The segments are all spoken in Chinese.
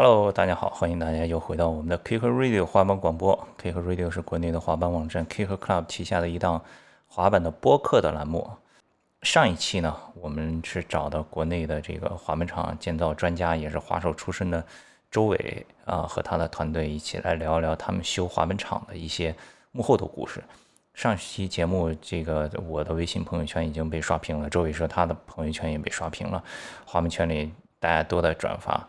Hello，大家好，欢迎大家又回到我们的 Kick Radio 滑板广播。Kick Radio 是国内的滑板网站 Kick Club 旗下的一档滑板的播客的栏目。上一期呢，我们是找到国内的这个滑板厂建造专家，也是滑手出身的周伟啊，和他的团队一起来聊一聊他们修滑板厂的一些幕后的故事。上期节目，这个我的微信朋友圈已经被刷屏了，周伟说他的朋友圈也被刷屏了，滑板圈里大家都在转发，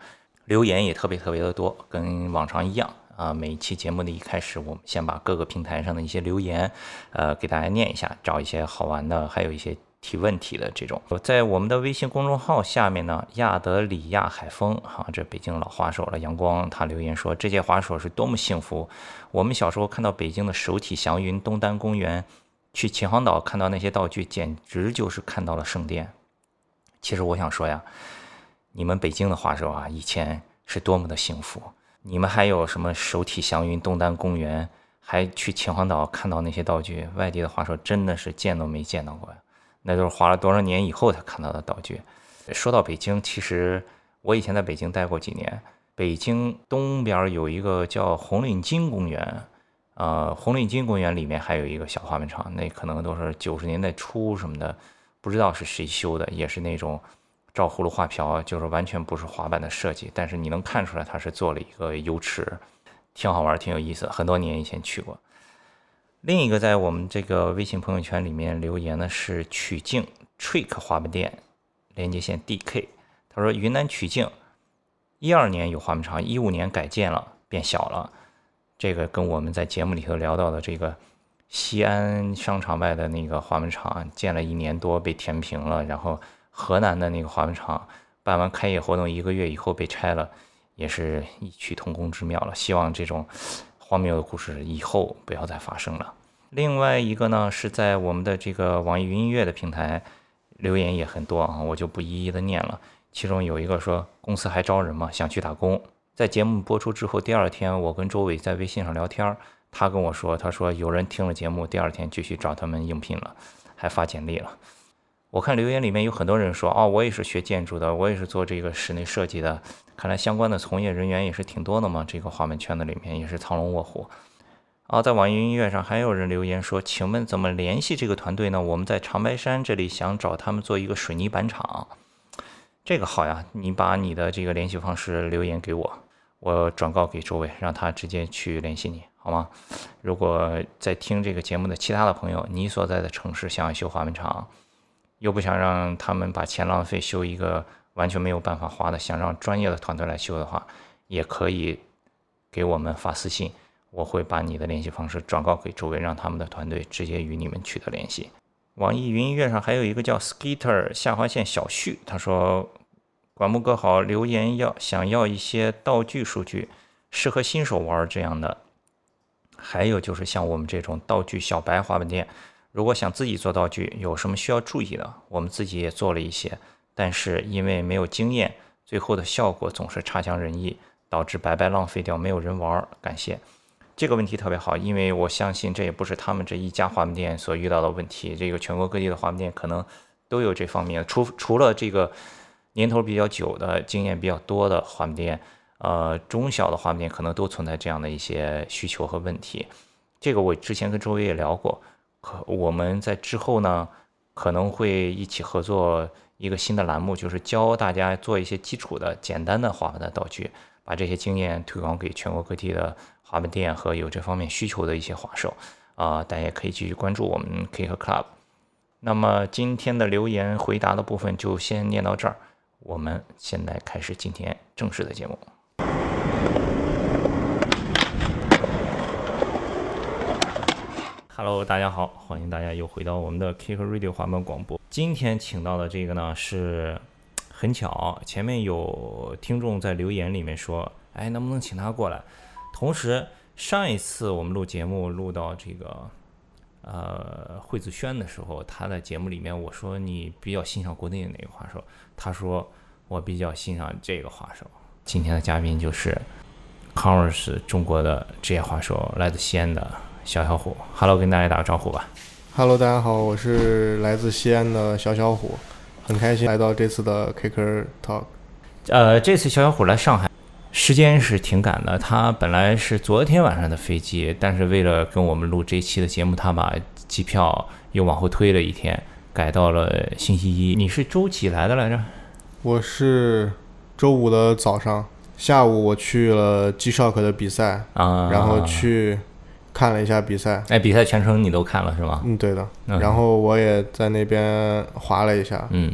留言也特别特别的多，跟往常一样啊。每一期节目的一开始，我们先把各个平台上的一些留言，呃，给大家念一下，找一些好玩的，还有一些。提问题的这种，在我们的微信公众号下面呢，亚德里亚海风，哈，这北京老滑手了，阳光，他留言说，这届滑手是多么幸福。我们小时候看到北京的首体祥云东单公园，去秦皇岛看到那些道具，简直就是看到了圣殿。其实我想说呀，你们北京的滑手啊，以前是多么的幸福。你们还有什么首体祥云东单公园，还去秦皇岛看到那些道具，外地的滑手真的是见都没见到过呀。那都是花了多少年以后才看到的道具。说到北京，其实我以前在北京待过几年。北京东边有一个叫红领巾公园，呃，红领巾公园里面还有一个小滑板厂，那可能都是九十年代初什么的，不知道是谁修的，也是那种照葫芦画瓢，就是完全不是滑板的设计。但是你能看出来，它是做了一个油池，挺好玩，挺有意思。很多年以前去过。另一个在我们这个微信朋友圈里面留言的是曲靖 Trick 滑板店连接线 DK，他说云南曲靖一二年有滑板厂，一五年改建了变小了，这个跟我们在节目里头聊到的这个西安商场外的那个滑板厂建了一年多被填平了，然后河南的那个滑板厂办完开业活动一个月以后被拆了，也是异曲同工之妙了。希望这种。荒谬的故事以后不要再发生了。另外一个呢，是在我们的这个网易云音乐的平台留言也很多啊，我就不一一的念了。其中有一个说公司还招人吗？想去打工。在节目播出之后，第二天我跟周伟在微信上聊天，他跟我说，他说有人听了节目，第二天就去找他们应聘了，还发简历了。我看留言里面有很多人说，哦，我也是学建筑的，我也是做这个室内设计的。看来相关的从业人员也是挺多的嘛，这个滑板圈子里面也是藏龙卧虎。啊，在网易音乐上还有人留言说，请问怎么联系这个团队呢？我们在长白山这里想找他们做一个水泥板厂。这个好呀，你把你的这个联系方式留言给我，我转告给周伟，让他直接去联系你，好吗？如果在听这个节目的其他的朋友，你所在的城市想要修滑板厂。又不想让他们把钱浪费修一个完全没有办法滑的，想让专业的团队来修的话，也可以给我们发私信，我会把你的联系方式转告给周围，让他们的团队直接与你们取得联系。网易云音乐上还有一个叫 Skater 下划线小旭，他说：“管木哥好，留言要想要一些道具数据，适合新手玩这样的，还有就是像我们这种道具小白滑板店。”如果想自己做道具，有什么需要注意的？我们自己也做了一些，但是因为没有经验，最后的效果总是差强人意，导致白白浪费掉，没有人玩。感谢这个问题特别好，因为我相信这也不是他们这一家滑板店所遇到的问题，这个全国各地的滑板店可能都有这方面。除除了这个年头比较久的、经验比较多的滑板店，呃，中小的滑板店可能都存在这样的一些需求和问题。这个我之前跟周围也聊过。可我们在之后呢，可能会一起合作一个新的栏目，就是教大家做一些基础的、简单的滑板的道具，把这些经验推广给全国各地的滑板店和有这方面需求的一些滑手啊，大家也可以继续关注我们 K 和 Club。那么今天的留言回答的部分就先念到这儿，我们现在开始今天正式的节目。Hello，大家好，欢迎大家又回到我们的 Kick Radio 滑板广播。今天请到的这个呢是很巧，前面有听众在留言里面说，哎，能不能请他过来？同时，上一次我们录节目录到这个呃惠子轩的时候，他在节目里面我说你比较欣赏国内的哪个滑手？他说我比较欣赏这个滑手。今天的嘉宾就是 Converse 中国的职业滑手，来自西安的。小小虎，Hello，跟大家打个招呼吧。Hello，大家好，我是来自西安的小小虎，很开心来到这次的 Kicker Talk。呃，这次小小虎来上海，时间是挺赶的，他本来是昨天晚上的飞机，但是为了跟我们录这期的节目，他把机票又往后推了一天，改到了星期一。你是周几来的来着？我是周五的早上，下午我去了 G Shock 的比赛，啊，然后去看了一下比赛。哎，比赛全程你都看了是吗？嗯，对的。嗯然后我也在那边滑了一下。嗯，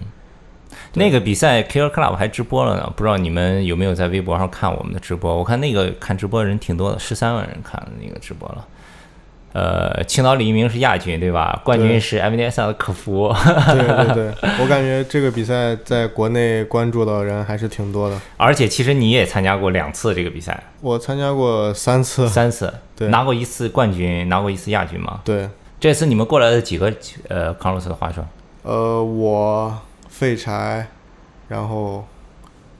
那个比赛 Killer Club 还直播了呢，不知道你们有没有在微博上看我们的直播？我看那个看直播的人挺多的，十三万人看了那个直播了。呃，青岛李一鸣是亚军对吧？冠军对是 m d s 的可夫。对对对，我感觉这个比赛在国内关注的人还是挺多的。而且其实你也参加过两次这个比赛，我参加过三次。三次，对拿过一次冠军，拿过一次亚军嘛？对，这次你们过来的几个呃康罗斯的滑手？呃，我废柴，然后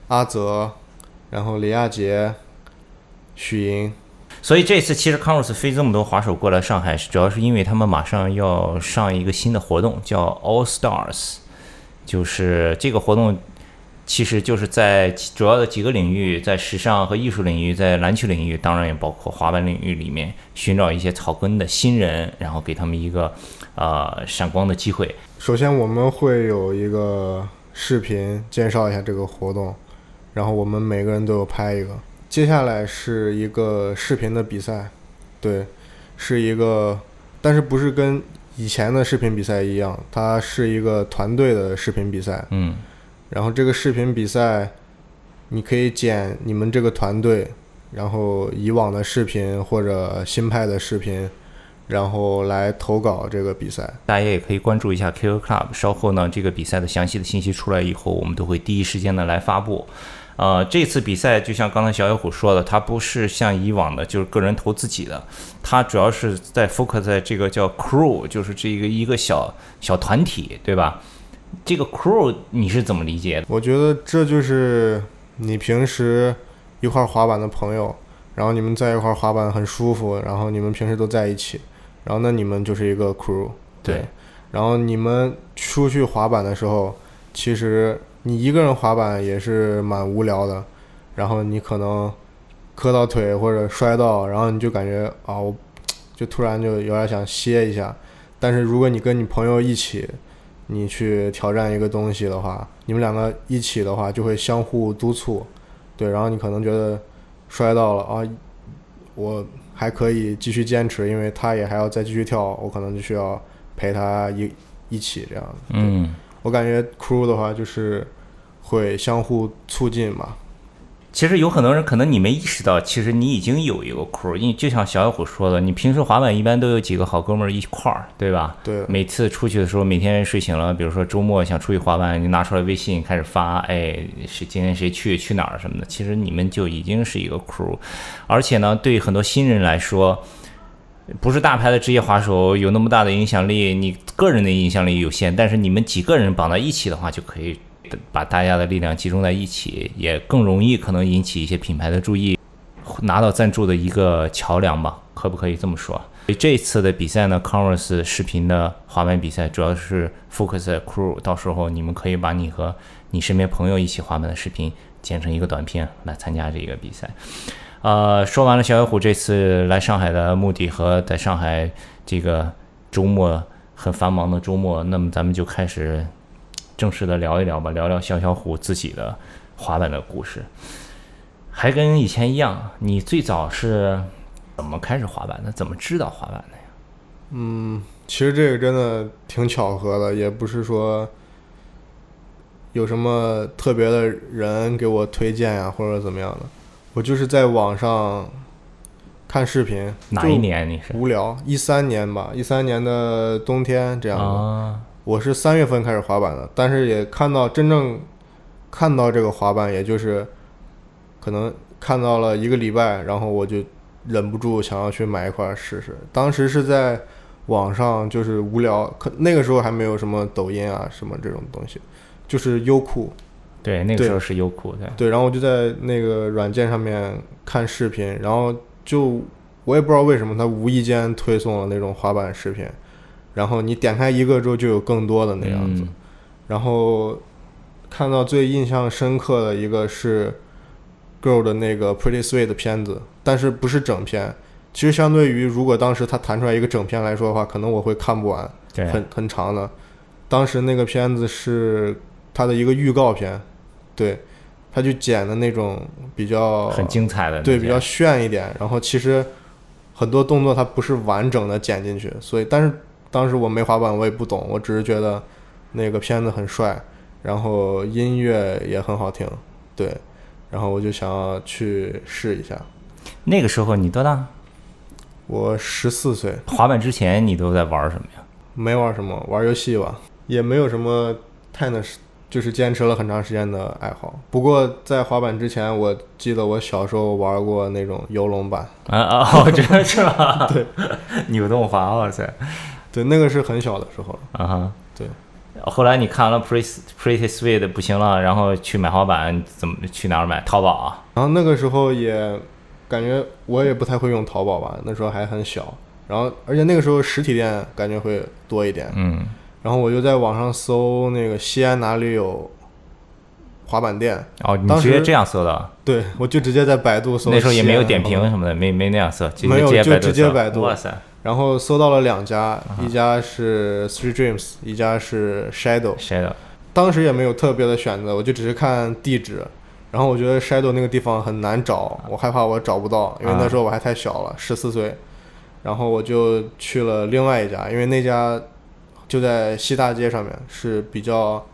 阿泽，然后李亚杰，许莹。所以这次其实康罗斯飞这么多滑手过来上海，主要是因为他们马上要上一个新的活动，叫 All Stars，就是这个活动其实就是在主要的几个领域，在时尚和艺术领域，在篮球领域，当然也包括滑板领域里面，寻找一些草根的新人，然后给他们一个呃闪光的机会。首先我们会有一个视频介绍一下这个活动，然后我们每个人都有拍一个。接下来是一个视频的比赛，对，是一个，但是不是跟以前的视频比赛一样，它是一个团队的视频比赛。嗯然后这个视频比赛，你可以剪你们这个团队，然后以往的视频或者新拍的视频，然后来投稿这个比赛。大家也可以关注一下 Killer Club。稍后呢，这个比赛的详细的信息出来以后，我们都会第一时间的来发布。呃，这次比赛就像刚才小野虎说的，它不是像以往的，就是个人投自己的，它主要是在 focus 在这个叫 crew，就是这一个一个小小团体，对吧？这个 crew 你是怎么理解的？我觉得这就是你平时一块儿滑板的朋友，然后你们在一块儿滑板很舒服，然后你们平时都在一起，然后那你们就是一个 crew。对，然后你们出去滑板的时候，其实你一个人滑板也是蛮无聊的，然后你可能磕到腿或者摔到，然后你就感觉啊，我就突然就有点想歇一下。但是如果你跟你朋友一起，你去挑战一个东西的话，你们两个一起的话就会相互督促，对，然后你可能觉得摔到了啊，我还可以继续坚持，因为他也还要再继续跳，我可能就需要陪他一一起这样。嗯。我感觉 crew 的话就是会相互促进嘛。其实有很多人可能你没意识到，其实你已经有一个 crew，因为就像小小虎说的，你平时滑板一般都有几个好哥们儿一块儿，对吧？对每次出去的时候，每天睡醒了，比如说周末想出去滑板，你拿出来微信开始发，哎，谁今天谁去去哪儿什么的，其实你们就已经是一个 crew，而且呢，对很多新人来说。不是大牌的职业滑手有那么大的影响力，你个人的影响力有限，但是你们几个人绑在一起的话，就可以把大家的力量集中在一起，也更容易可能引起一些品牌的注意，拿到赞助的一个桥梁吧，可不可以这么说？所以这次的比赛呢，Converse 视频的滑板比赛主要是 focus crew，到时候你们可以把你和你身边朋友一起滑板的视频剪成一个短片来参加这个比赛。呃，说完了小野虎这次来上海的目的和在上海这个周末很繁忙的周末，那么咱们就开始正式的聊一聊吧，聊聊小小虎自己的滑板的故事。还跟以前一样，你最早是怎么开始滑板的？怎么知道滑板的呀？嗯，其实这个真的挺巧合的，也不是说有什么特别的人给我推荐呀，或者怎么样的。我就是在网上看视频，哪一年你是？无聊，一三年吧，一三年的冬天这样的。啊，我是三月份开始滑板的，但是也看到真正看到这个滑板，也就是可能看到了一个礼拜，然后我就忍不住想要去买一块儿试试。当时是在网上就是无聊，可那个时候还没有什么抖音啊什么这种东西，就是优酷。对，那个对时候是优酷对。对，然后我就在那个软件上面看视频，然后就我也不知道为什么，他无意间推送了那种滑板视频，然后你点开一个之后就有更多的那样子，嗯然后看到最印象深刻的一个是 Girl 的那个 Pretty Sweet 的片子，但是不是整片。其实相对于如果当时他弹出来一个整片来说的话，可能我会看不完，对，很很长的。当时那个片子是他的一个预告片，对，他就剪的那种比较很精彩的，对，比较炫一点。然后其实很多动作它不是完整的剪进去，所以但是当时我没滑板，我也不懂，我只是觉得那个片子很帅，然后音乐也很好听，对，然后我就想要去试一下。那个时候你多大？我十四岁。滑板之前你都在玩什么呀？没玩什么，玩游戏吧，也没有什么太那，就是坚持了很长时间的爱好。不过在滑板之前，我记得我小时候玩过那种游龙板。啊啊，我觉得是吧？对，扭动滑，哇塞！对，那个是很小的时候了。啊哈，对。后来你看了 Pretty Pretty Sweet 不行了，然后去买滑板，怎么去哪儿买？淘宝啊。然后那个时候也感觉我也不太会用淘宝吧，那时候还很小。然后而且那个时候实体店感觉会多一点。嗯。然后我就在网上搜那个西安哪里有滑板店。哦，你直接这样搜的？对，我就直接在百度搜。那时候也没有点评什么的，没没那样搜，没有就直接百度。哇塞！然后搜到了两家，一家是 Three Dreams，一家是 Shadow。Shadow。当时也没有特别的选择，我就只是看地址。然后我觉得 Shadow 那个地方很难找，我害怕我找不到，因为那时候我还太小了，十四岁。然后我就去了另外一家，因为那家就在西大街上面，是比较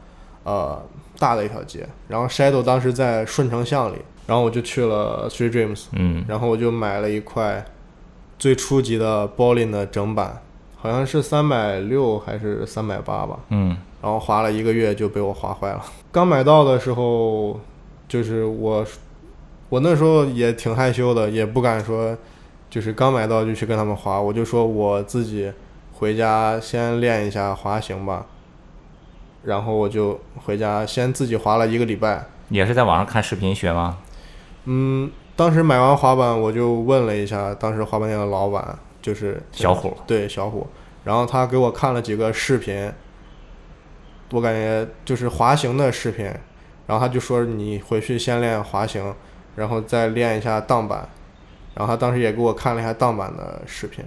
呃大的一条街。然后 Shadow 当时在顺城巷里，然后我就去了 Three Dreams，嗯，然后我就买了一块。最初级的 Bolin 的整版，好像是三百六还是三百八吧。嗯，然后滑了一个月就被我滑坏了。刚买到的时候，就是我，我那时候也挺害羞的，也不敢说，就是刚买到就去跟他们滑。我就说我自己回家先练一下滑行吧。然后我就回家先自己滑了一个礼拜。也是在网上看视频学吗？嗯。当时买完滑板，我就问了一下当时滑板店的老板，就是小虎，对小虎，然后他给我看了几个视频，我感觉就是滑行的视频，然后他就说你回去先练滑行，然后再练一下荡板，然后他当时也给我看了一下荡板的视频，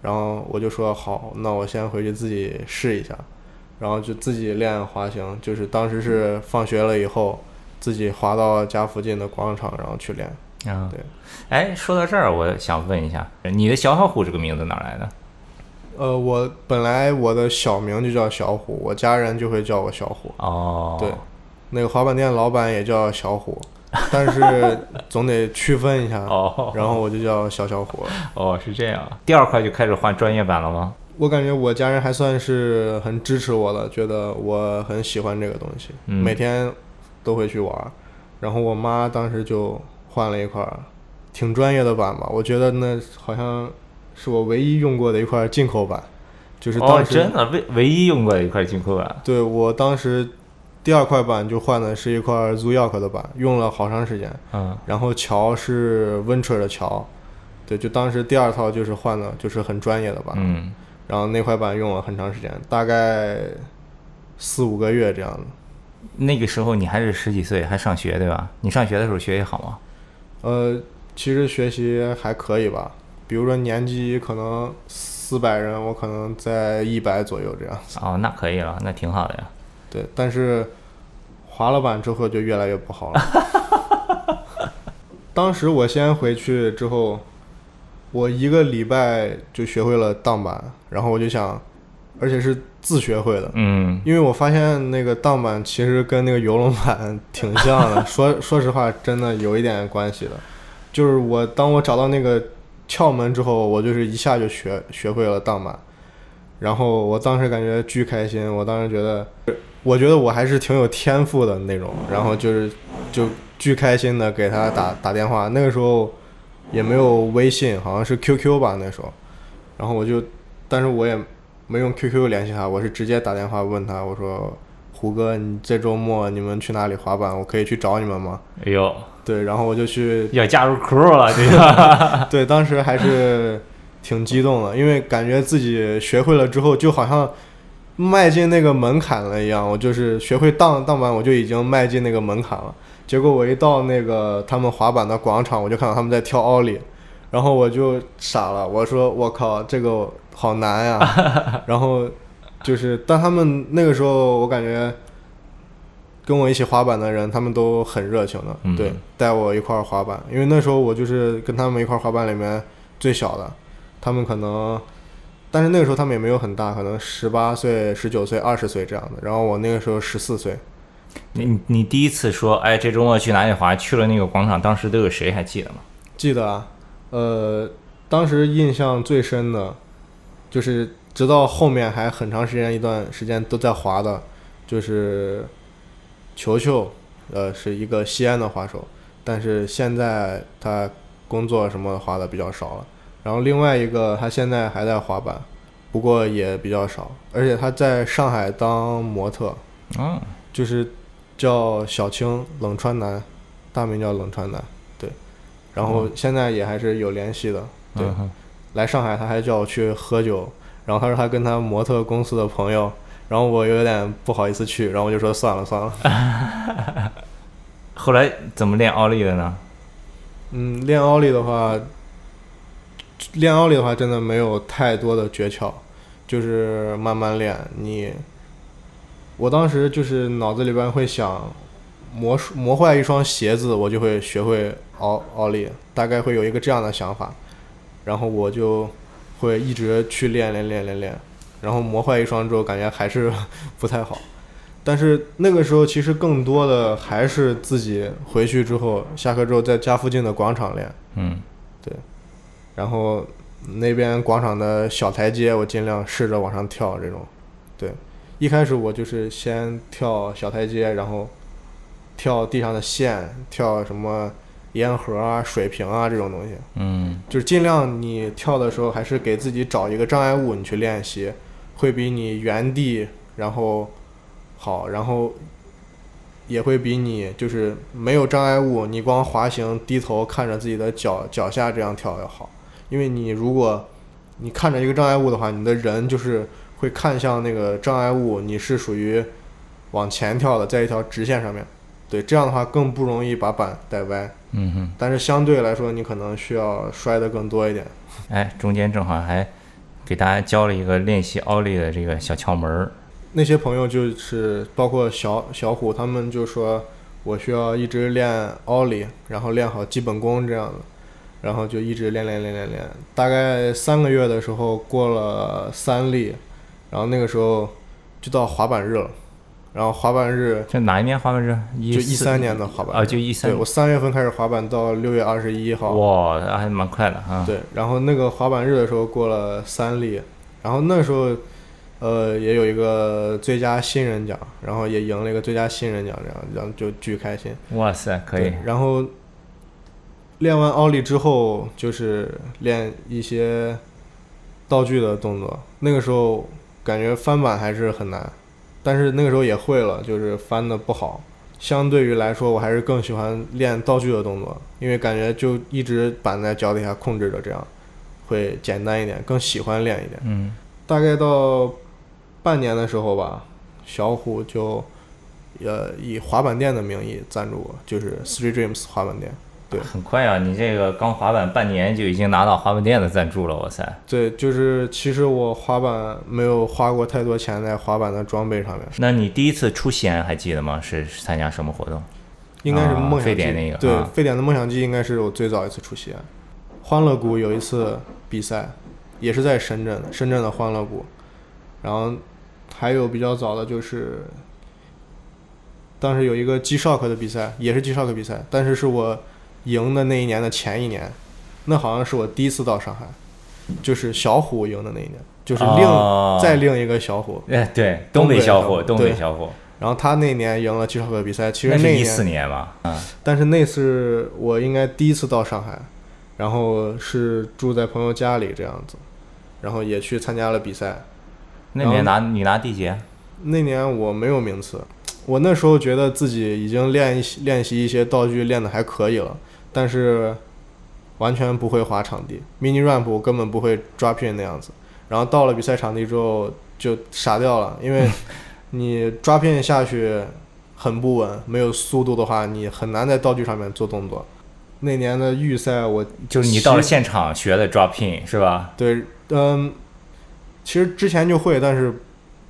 然后我就说好，那我先回去自己试一下，然后就自己练滑行，就是当时是放学了以后，自己滑到家附近的广场，然后去练。啊，对，哎，说到这儿，我想问一下，你的小小虎这个名字哪来的？呃，我本来我的小名就叫小虎，我家人就会叫我小虎。哦，对，那个滑板店老板也叫小虎，但是总得区分一下。哦，然后我就叫小小虎。哦，是这样。第二块就开始换专业版了吗？我感觉我家人还算是很支持我的，觉得我很喜欢这个东西，每天都会去玩。然后我妈当时就。换了一块挺专业的板吧，我觉得那好像是我唯一用过的一块进口板，就是当时真的唯唯一用过的一块进口板。对我当时第二块板就换的是一块 Zooyak 的板，用了好长时间。嗯。然后桥是 Venture 的桥，对，就当时第二套就是换的，就是很专业的板。嗯。然后那块板用了很长时间，大概四五个月这样子。那个时候你还是十几岁，还上学对吧？你上学的时候学习好吗？呃，其实学习还可以吧。比如说年级可能四百人，我可能在一百左右这样。哦，那可以了，那挺好的呀。对，但是滑了板之后就越来越不好了。当时我先回去之后，我一个礼拜就学会了荡板，然后我就想，而且是自学会的。嗯。因为我发现那个荡板其实跟那个游龙板挺像的，说说实话，真的有一点关系的。就是我当我找到那个窍门之后，我就是一下就学学会了荡板，然后我当时感觉巨开心。我当时觉得，我觉得我还是挺有天赋的那种。然后就是就巨开心的给他打打电话。那个时候也没有微信，好像是 QQ 吧那时候。然后我就，但是我也。没用 QQ 联系他，我是直接打电话问他，我说：“胡哥，你这周末你们去哪里滑板？我可以去找你们吗？”哎呦，对，然后我就去要加入 crew 了，这个 对，当时还是挺激动的，因为感觉自己学会了之后，就好像迈进那个门槛了一样。我就是学会荡荡板，我就已经迈进那个门槛了。结果我一到那个他们滑板的广场，我就看到他们在跳奥利，然后我就傻了，我说我靠，这个好难呀。然后就是，但他们那个时候我感觉跟我一起滑板的人，他们都很热情的，嗯对，带我一块儿滑板，因为那时候我就是跟他们一块儿滑板里面最小的，他们可能。但是那个时候他们也没有很大，可能十八岁、十九岁、二十岁这样的。然后我那个时候十四岁，你你第一次说，哎，这周末去哪里滑？去了那个广场，当时都有谁还记得吗？记得啊，呃，当时印象最深的，就是直到后面还很长时间一段时间都在滑的，就是球球，呃，是一个西安的滑手，但是现在他工作什么滑的比较少了。然后另外一个他现在还在滑板，不过也比较少，而且他在上海当模特，啊，就是叫小青，冷川男，大名叫冷川男，对。然后现在也还是有联系的，对。来上海他还叫我去喝酒，然后他说他跟他模特公司的朋友，然后我有点不好意思去，然后我就说算了算了。后来怎么练奥利的呢？嗯，练奥利的话，练奥利的话真的没有太多的诀窍，就是慢慢练。你，我当时就是脑子里边会想，磨磨坏一双鞋子，我就会学会奥奥利，大概会有一个这样的想法，然后我就会一直去练练练练练，然后磨坏一双之后，感觉还是不太好。但是那个时候其实更多的还是自己回去之后，下课之后在家附近的广场练，嗯对然后那边广场的小台阶我尽量试着往上跳这种。对，一开始我就是先跳小台阶，然后跳地上的线，跳什么烟盒啊、水瓶啊这种东西，嗯就是尽量你跳的时候还是给自己找一个障碍物你去练习，会比你原地然后好，然后也会比你就是没有障碍物，你光滑行低头看着自己的脚脚下这样跳要好。因为你如果你看着一个障碍物的话，你的人就是会看向那个障碍物，你是属于往前跳的，在一条直线上面。对，这样的话更不容易把板带歪。嗯哼，但是相对来说，你可能需要摔得更多一点。哎，中间正好还给大家教了一个练习奥利的这个小窍门儿。那些朋友就是包括小小虎，他们就说我需要一直练奥利，然后练好基本功这样的，然后就一直练练练练练。大概三个月的时候过了三例，然后那个时候就到滑板日了，然后滑板日这哪一年滑板日？一就一三年的滑板啊，就一三对我三月份开始滑板，到六月二十一号。哇，那还蛮快的啊。对，然后那个滑板日的时候过了三例，然后那时候，呃，也有一个最佳新人奖，然后也赢了一个最佳新人奖，这样，然后就巨开心。哇塞，可以。然后练完奥利之后，就是练一些道具的动作。那个时候感觉翻板还是很难，但是那个时候也会了，就是翻的不好。相对于来说，我还是更喜欢练道具的动作，因为感觉就一直板在脚底下控制着，这样会简单一点，更喜欢练一点。嗯大概到半年的时候吧，小虎就呃以滑板店的名义赞助我，就是 Three Dreams 滑板店。对很快啊！你这个刚滑板半年就已经拿到滑板店的赞助了，哇塞！对，就是其实我滑板没有花过太多钱在滑板的装备上面，那你第一次出西安还记得吗？是是参加什么活动？应该是啊梦。非典那个对，啊非典的梦想季应该是我最早一次出西安。欢乐谷有一次比赛，也是在深圳，深圳的欢乐谷。然后还有比较早的就是，当时有一个 G Shock 的比赛，也是 G Shock 比赛，但是是我赢的那一年的前一年，那好像是我第一次到上海，就是小虎赢的那一年，就是另、哦再另一个小虎，哎，对，东北小虎，东北小虎，然后他那年赢了 G Shock 比赛，其实那是那一四年吧？啊，但是那次我应该第一次到上海，然后是住在朋友家里这样子，然后也去参加了比赛。那年拿你拿第几？啊那年我没有名次，我那时候觉得自己已经练一练习一些道具练的还可以了，但是完全不会滑场地，mini ramp 我根本不会 drop in 那样子。然后到了比赛场地之后就傻掉了，因为 你 drop in 下去很不稳，没有速度的话，你很难在道具上面做动作。那年的预赛我就是你到了现场学的 drop in 是吧？对，嗯，其实之前就会，但是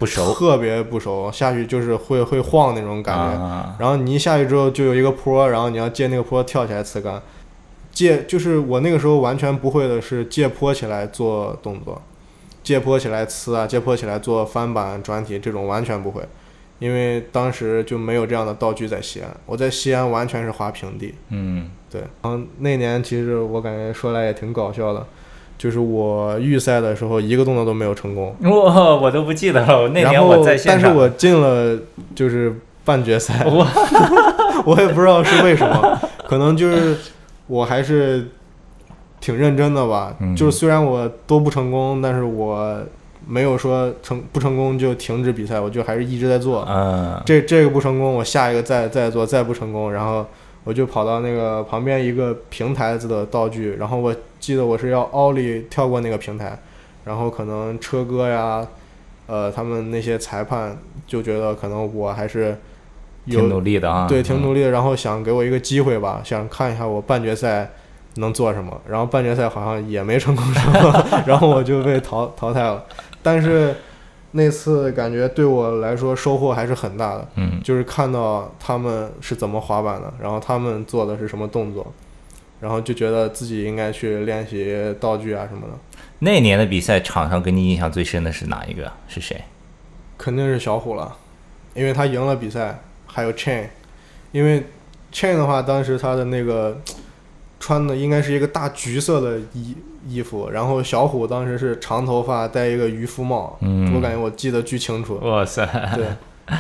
不熟，特别不熟，下去就是会会晃那种感觉。啊然后你一下去之后就有一个坡，然后你要借那个坡跳起来刺杆。借就是我那个时候完全不会的是借坡起来做动作，借坡起来呲啊，借坡起来做翻板转体这种完全不会，因为当时就没有这样的道具在西安。我在西安完全是滑平地。嗯对，然后那年其实我感觉说来也挺搞笑的，就是我预赛的时候一个动作都没有成功，哇，我都不记得了，那然后年我在现场，但是我进了就是半决赛，我 我也不知道是为什么，可能就是我还是挺认真的吧。嗯。就是虽然我都不成功，但是我没有说成不成功就停止比赛，我就还是一直在做。嗯这这个不成功，我下一个再再做，再不成功，然后我就跑到那个旁边一个平台子的道具，然后我记得我是要奥利跳过那个平台，然后可能车哥呀，呃，他们那些裁判就觉得可能我还是有挺努力的啊，对，挺努力，力的，然后想给我一个机会吧，想看一下我半决赛能做什么。然后半决赛好像也没成功什么，然后我就被淘淘汰了。但是那次感觉对我来说收获还是很大的，嗯就是看到他们是怎么滑板的，然后他们做的是什么动作，然后就觉得自己应该去练习道具啊什么的。那年的比赛场上给你印象最深的是哪一个？是谁？肯定是小虎了，因为他赢了比赛，还有 Chain，因为 Chain 的话，当时他的那个穿的应该是一个大橘色的衣衣服，然后小虎当时是长头发，戴一个渔夫帽，嗯我感觉我记得巨清楚。哇塞，对，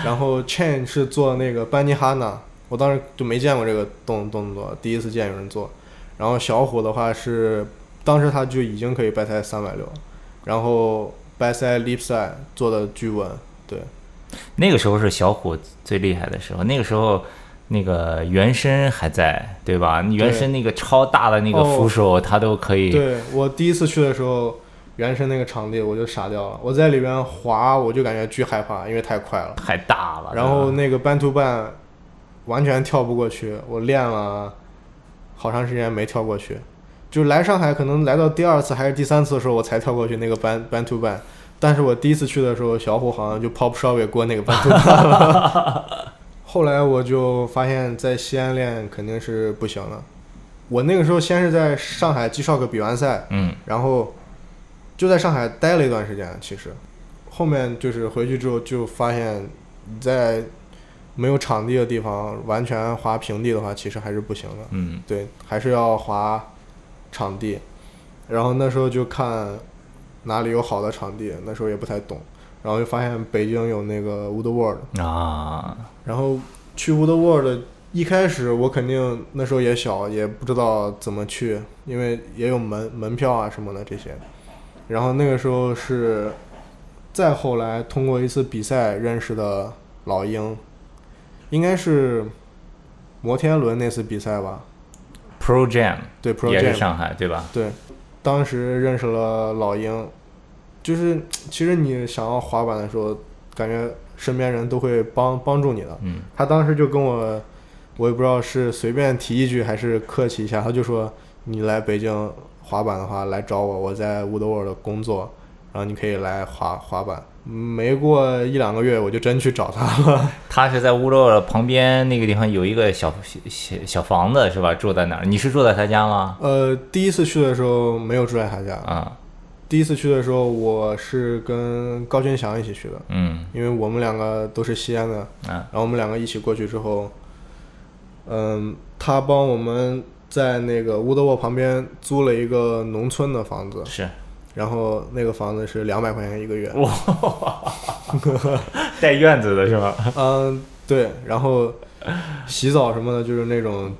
然后 Chain 是做那个班尼哈纳，我当时就没见过这个动动作，第一次见有人做。然后小虎的话是，当时他就已经可以掰塞三百六，然后掰塞 leap side 做的巨稳，对。那个时候是小虎最厉害的时候，那个时候那个原身还在，对吧？原身那个超大的那个哦扶手，它都可以。对我第一次去的时候，原身那个场地我就傻掉了，我在里边滑，我就感觉巨害怕，因为太快了。太大了。然后那个半 to 半完全跳不过去，我练了好长时间没跳过去。就来上海，可能来到第二次还是第三次的时候，我才跳过去那个班班 to 班。但是我第一次去的时候，小虎好像就 pop 稍微过那个班 to 班了。后来我就发现，在西安练肯定是不行了。我那个时候先是在上海 G Shock 比完赛，嗯然后就在上海待了一段时间。其实后面就是回去之后就发现，在没有场地的地方完全滑平地的话，其实还是不行的。嗯对，还是要滑场地。然后那时候就看哪里有好的场地，那时候也不太懂，然后就发现北京有那个 Woodward，啊，然后去 Wood World 一开始我肯定那时候也小，也不知道怎么去，因为也有门门票啊什么的这些。然后那个时候是再后来通过一次比赛认识的老鹰，应该是摩天轮那次比赛吧？Pro Jam 对，Pro 也是 Jam 上海对吧？对，当时认识了老鹰，就是其实你想要滑板的时候，感觉身边人都会帮帮助你的。嗯他当时就跟我，我也不知道是随便提一句还是客气一下，他就说你来北京滑板的话来找我，我在 Woodward 工作，然后你可以来滑滑板。没过一两个月，我就真去找他了。他是在乌洛旁边那个地方有一个小小小房子是吧？住在哪儿？你是住在他家吗？呃，第一次去的时候没有住在他家，啊，第一次去的时候我是跟高军翔一起去的。嗯。因为我们两个都是西安的，啊。然后我们两个一起过去之后，嗯，他帮我们在那个乌德沃旁边租了一个农村的房子，是。然后那个房子是两百块钱一个月，哇。带院子的是吧？嗯，对，然后洗澡什么的，就是那种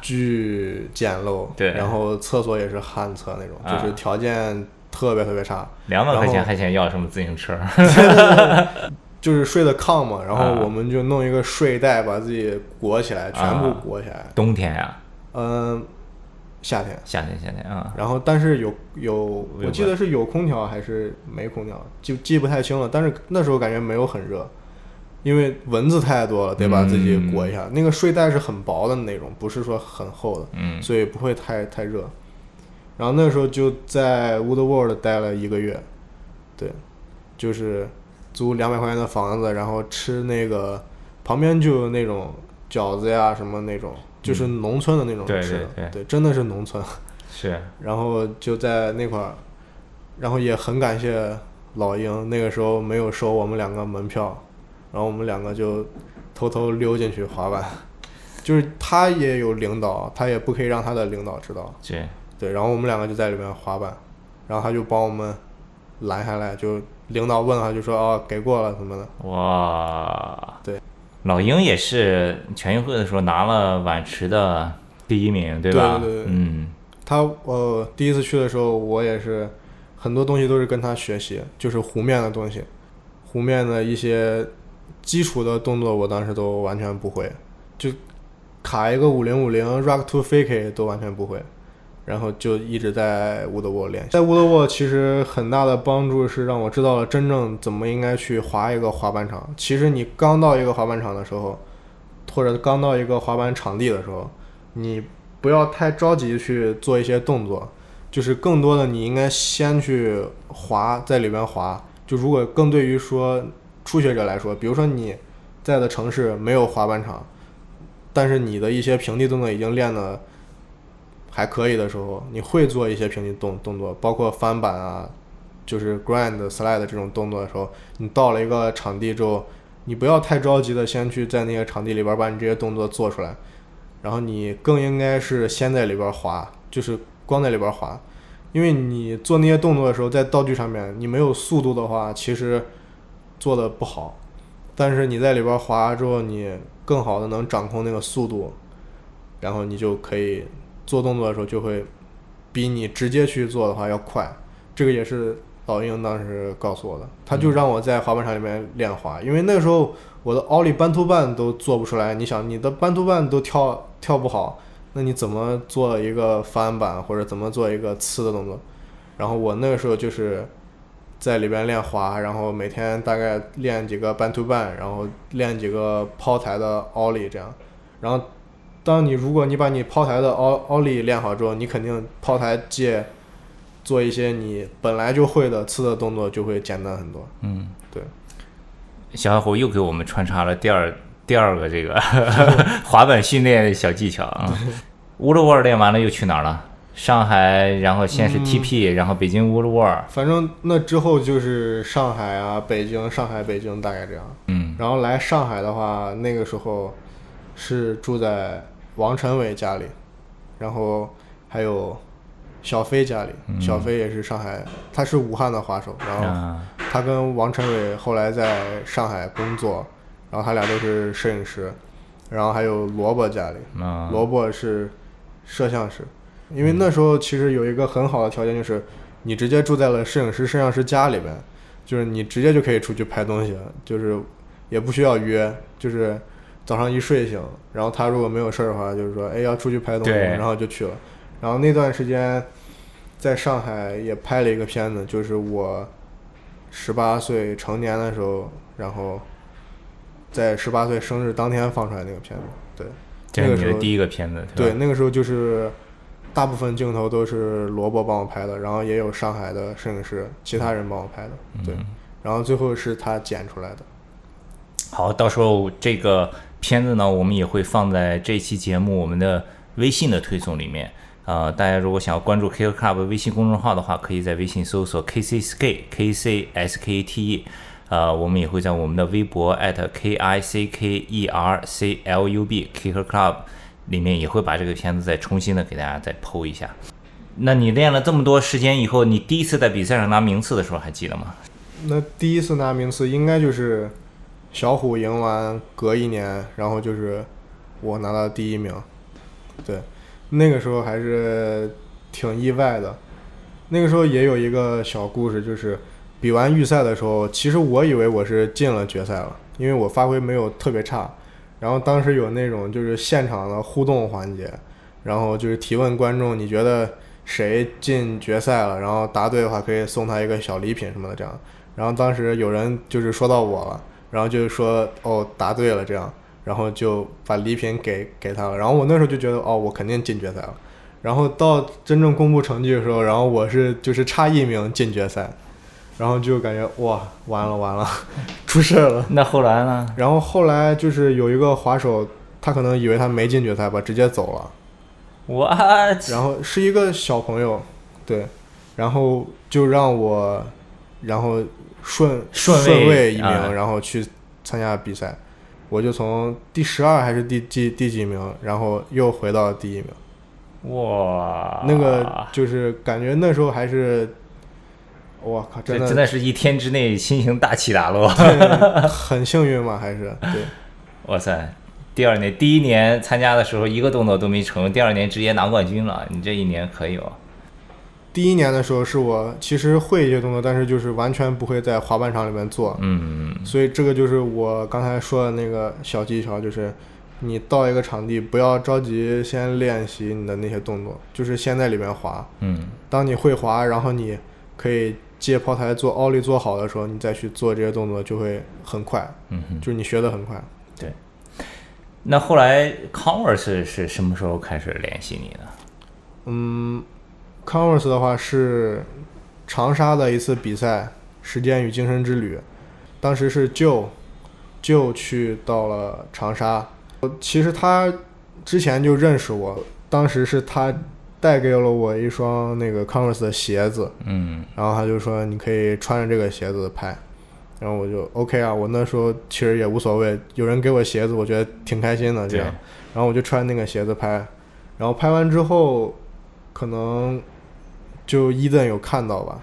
巨简陋，对。然后厕所也是旱厕那种，啊就是条件特别特别差，两百块钱还想要什么自行车？就是睡的炕嘛，然后啊我们就弄一个睡袋把自己裹起来，全部啊裹起来，冬天呀，嗯，夏天。夏天夏天啊，然后，但是有有，我记得是有空调还是没空调，就记不太清了。但是那时候感觉没有很热。因为蚊子太多了，得把自己嗯裹一下。那个睡袋是很薄的那种，不是说很厚的，嗯所以不会太太热。然后那时候就在 Woodward 待了一个月，对，就是租两百块钱的房子，然后吃那个旁边就有那种饺子呀什么那种，就是农村的那种吃的，对对。真的是农村。是。然后就在那块儿，然后也很感谢老鹰，那个时候没有收我们两个门票，然后我们两个就偷偷溜进去滑板，就是他也有领导，他也不可以让他的领导知道，这对，然后我们两个就在里面滑板，然后他就帮我们拦下来，就领导问他就说哦给过了什么的，哇，对，老鹰也是全运会的时候拿了碗池的第一名，对吧？对对对。嗯。他呃第一次去的时候，我也是很多东西都是跟他学习，就是湖面的东西，湖面的一些基础的动作，我当时都完全不会，就卡一个五零五零 rock to fake 都完全不会，然后就一直在乌德沃练习。在乌德沃其实很大的帮助是让我知道了真正怎么应该去滑一个滑板场。其实你刚到一个滑板场的时候，或者刚到一个滑板场地的时候，你不要太着急去做一些动作，就是更多的你应该先去滑，在里边滑。就如果更对于说初学者来说，比如说你在的城市没有滑板场，但是你的一些平地动作已经练的还可以的时候，你会做一些平地动动作，包括翻板啊，就是 grind、slide 这种动作的时候，你到了一个场地之后，你不要太着急的先去在那个场地里边把你这些动作做出来，然后你更应该是先在里边滑，就是光在里边滑，因为你做那些动作的时候，在道具上面你没有速度的话，其实做的不好。但是你在里边滑之后，你更好的能掌控那个速度，然后你就可以做动作的时候就会比你直接去做的话要快。这个也是老鹰当时告诉我的，他就让我在滑板场里面练滑，因为那个时候我的奥利半途半都做不出来。你想，你的半途半都跳跳不好，那你怎么做一个翻板或者怎么做一个呲的动作？然后我那个时候就是在里边练滑，然后每天大概练几个半途半，然后练几个抛台的奥利这样。然后，当你如果你把你抛台的奥奥利练好之后，你肯定抛台界做一些你本来就会的次的动作就会简单很多。嗯，对。小小虎又给我们穿插了第二第二个这个 滑板训练小技巧啊。乌鲁沃尔练完了又去哪儿了？上海，然后先是嗯 TP，、然后北京乌鲁沃尔。反正那之后就是上海啊、北京、上海、北京大概这样。嗯然后来上海的话，那个时候是住在王晨伟家里，然后还有小飞家里。小飞也是上海，他是武汉的滑手，然后啊，他跟王晨伟后来在上海工作，然后他俩都是摄影师。然后还有萝卜家里，嗯萝卜是摄像师，因为那时候其实有一个很好的条件，就是你直接住在了摄影师、摄像师家里边，就是你直接就可以出去拍东西了，就是也不需要约，就是早上一睡醒，然后他如果没有事儿的话，就是说哎要出去拍东西，然后就去了。然后那段时间在上海也拍了一个片子，就是我十八岁成年的时候，然后在十八岁生日当天放出来那个片子，对。这是你的第一个片子，对，那个时候就是大部分镜头都是萝卜帮我拍的，然后也有上海的摄影师，其他人帮我拍的，对，嗯然后最后是他剪出来的。好，到时候这个片子呢，我们也会放在这期节目我们的微信的推送里面。呃，大家如果想要关注 K Club 微信公众号的话，可以在微信搜索 K C S K K C S K T E。呃，我们也会在我们的微博 at K I C K E R C L U B Kick Club 里面也会把这个片子再重新的给大家再剖一下。那你练了这么多时间以后，你第一次在比赛上拿名次的时候还记得吗？那第一次拿名次应该就是小虎赢完隔一年，然后就是我拿到第一名，对，那个时候还是挺意外的。那个时候也有一个小故事，就是比完预赛的时候，其实我以为我是进了决赛了，因为我发挥没有特别差。然后当时有那种就是现场的互动环节，然后就是提问观众，你觉得谁进决赛了？然后答对的话可以送他一个小礼品什么的这样。然后当时有人就是说到我了，然后就是说哦答对了这样，然后就把礼品给给他了。然后我那时候就觉得哦我肯定进决赛了。然后到真正公布成绩的时候，然后我是就是差一名进决赛，然后就感觉哇完了完了，出事了。那后来呢？然后后来就是有一个滑手，他可能以为他没进决赛吧，直接走了。我然后是一个小朋友，对，然后就让我，然后顺顺位位一名，啊然后去参加比赛，我就从第十二还是第第第几名，然后又回到第一名。哇，那个就是感觉那时候还是，我靠，真的这真的是一天之内心情大起大落。很幸运嘛，还是对。哇塞！第二年第一年参加的时候一个动作都没成，第二年直接拿冠军了。你这一年可以哦。第一年的时候是我其实会一些动作，但是就是完全不会在滑板场里面做，嗯，所以这个就是我刚才说的那个小技巧，就是你到一个场地不要着急先练习你的那些动作，就是先在里面滑。嗯当你会滑，然后你可以借抛台做奥利做好的时候，你再去做这些动作就会很快，嗯哼。就是你学的很快。对那后来 Converse 是什么时候开始联系你的？嗯，Converse 的话是长沙的一次比赛，时间与精神之旅，当时是舅舅去到了长沙。其实他之前就认识我，当时是他带给了我一双那个 Converse 的鞋子，嗯。然后他就说你可以穿着这个鞋子拍，然后我就 OK 啊，我那时候其实也无所谓，有人给我鞋子，我觉得挺开心的这样，然后我就穿那个鞋子拍，然后拍完之后，可能就伊顿有看到吧，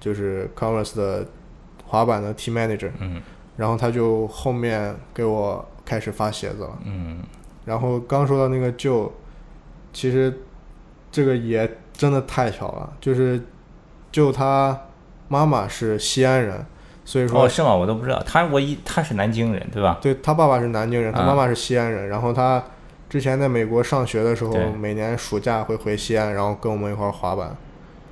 就是 Converse 的滑板的 Team Manager，嗯然后他就后面给我开始发鞋子了。嗯然后刚说到那个舅，其实这个也真的太巧了，就是就他妈妈是西安人，所以说、哦，是吗？我都不知道。他我一他是南京人对吧？对他爸爸是南京人，他啊妈妈是西安人。然后他之前在美国上学的时候，每年暑假会回西安，然后跟我们一块儿滑板。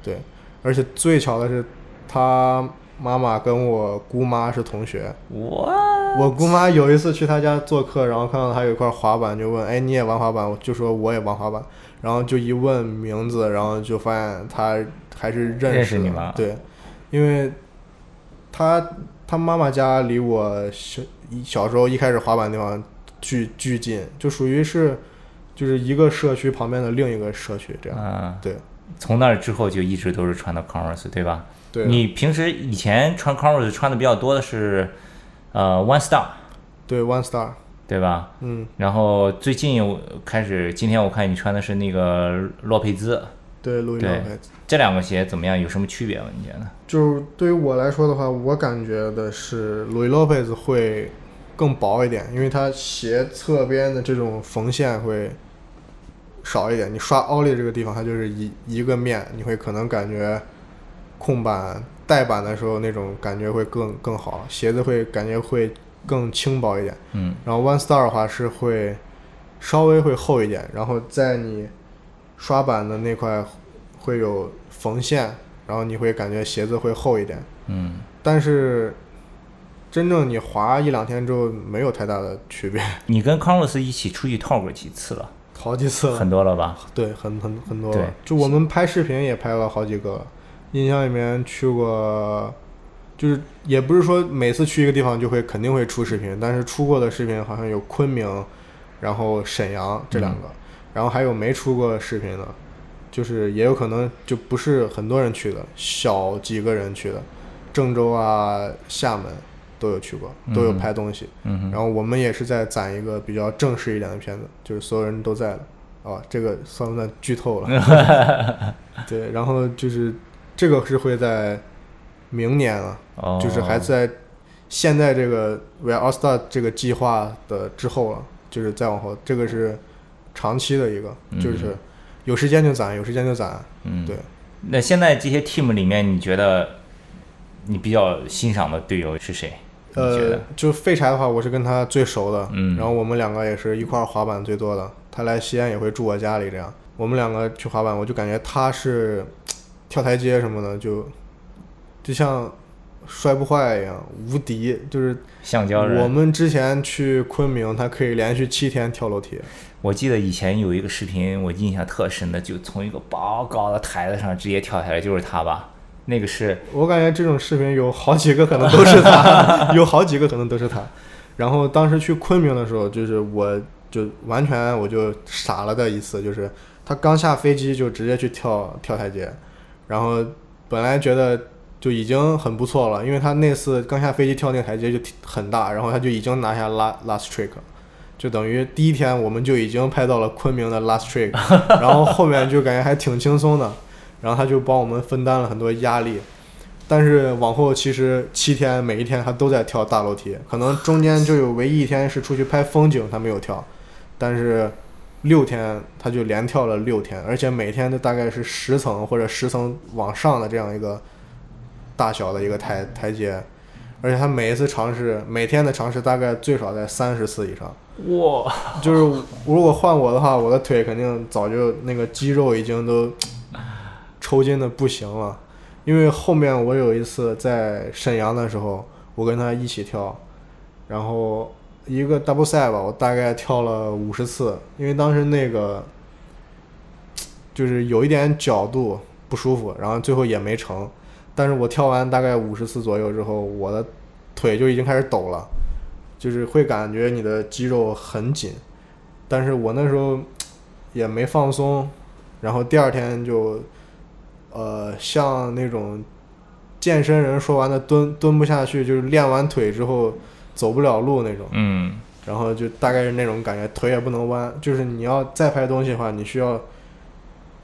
对，而且最巧的是，他妈妈跟我姑妈是同学。我我姑妈有一次去他家做客，然后看到他有一块滑板，就问：“哎，你也玩滑板？”我就说我也玩滑板。然后就一问名字，然后就发现他还是认认识你吗对，因为他他妈妈家离我小一小时候一开始滑板的地方巨巨近，就属于是就是一个社区旁边的另一个社区这样。嗯，对从那儿之后就一直都是穿的 Converse 对吧？对，你平时以前穿 Converse 穿的比较多的是呃 One Star 对 One Star，对吧？嗯，然后最近我开始，今天我看你穿的是那个洛佩兹，对路易对洛佩兹。这两个鞋怎么样？有什么区别吗？你觉得？就对于我来说的话，我感觉的是路易洛佩兹会更薄一点，因为它鞋侧边的这种缝线会少一点。你刷奥利这个地方，它就是一一个面，你会可能感觉控板带板的时候那种感觉会更更好，鞋子会感觉会更轻薄一点。嗯然后 One Star 的话是会稍微会厚一点，然后在你刷板的那块会有缝线，然后你会感觉鞋子会厚一点。嗯，但是真正你滑一两天之后，没有太大的区别，你跟 Converse 一起出去套过几次了？好几次了很多了吧？对，很很很多了。就我们拍视频也拍了好几个，印象里面去过，就是也不是说每次去一个地方就会肯定会出视频，但是出过的视频好像有昆明，然后沈阳这两个，然后还有没出过视频的，就是也有可能就不是很多人去的，小几个人去的，郑州啊、厦门都有去过，都有嗯拍东西。然后我们也是在攒一个比较正式一点的片子，就是所有人都在的。哦，这个算不算剧透了？对，然后就是这个是会在明年了，哦，就是还在现在这个 We Are All Star 这个计划的之后了，就是再往后，这个是长期的一个，就是有时间就攒，有时间就攒。嗯，对。那现在这些 team 里面，你觉得你比较欣赏的队友是谁？呃？，就废柴的话，我是跟他最熟的，嗯然后我们两个也是一块儿滑板最多的。他来西安也会住我家里，这样我们两个去滑板，我就感觉他是跳台阶什么的，就就像摔不坏一样，无敌。就是橡胶人。我们之前去昆明，他可以连续七天跳楼梯。我记得以前有一个视频，我印象特深的，就从一个高高的台子上直接跳下来，就是他吧？那个是我感觉这种视频有好几个可能都是他，有好几个可能都是他。然后当时去昆明的时候，就是我就完全我就傻了的一次，就是他刚下飞机就直接去跳跳台阶，然后本来觉得就已经很不错了，因为他那次刚下飞机跳那个台阶就很大，然后他就已经拿下 last last trick，就等于第一天我们就已经拍到了昆明的 last trick，然后后面就感觉还挺轻松的，然后他就帮我们分担了很多压力。但是往后其实七天每一天他都在跳大楼梯，可能中间就有唯一一天是出去拍风景他没有跳，但是六天他就连跳了六天，而且每天都大概是十层或者十层往上的这样一个大小的一个台台阶，而且他每一次尝试每天的尝试大概最少在三十次以上。哇！就是如果换我的话，我的腿肯定早就那个肌肉已经都抽筋的不行了。因为后面我有一次在沈阳的时候，我跟他一起跳，然后一个 double 赛吧，我大概跳了五十次，因为当时那个就是有一点角度不舒服，然后最后也没成。但是我跳完大概五十次左右之后，我的腿就已经开始抖了，就是会感觉你的肌肉很紧，但是我那时候也没放松，然后第二天就。呃，像那种健身人说完的蹲蹲不下去，就是练完腿之后走不了路那种。嗯。然后就大概是那种感觉，腿也不能弯，就是你要再拍东西的话，你需要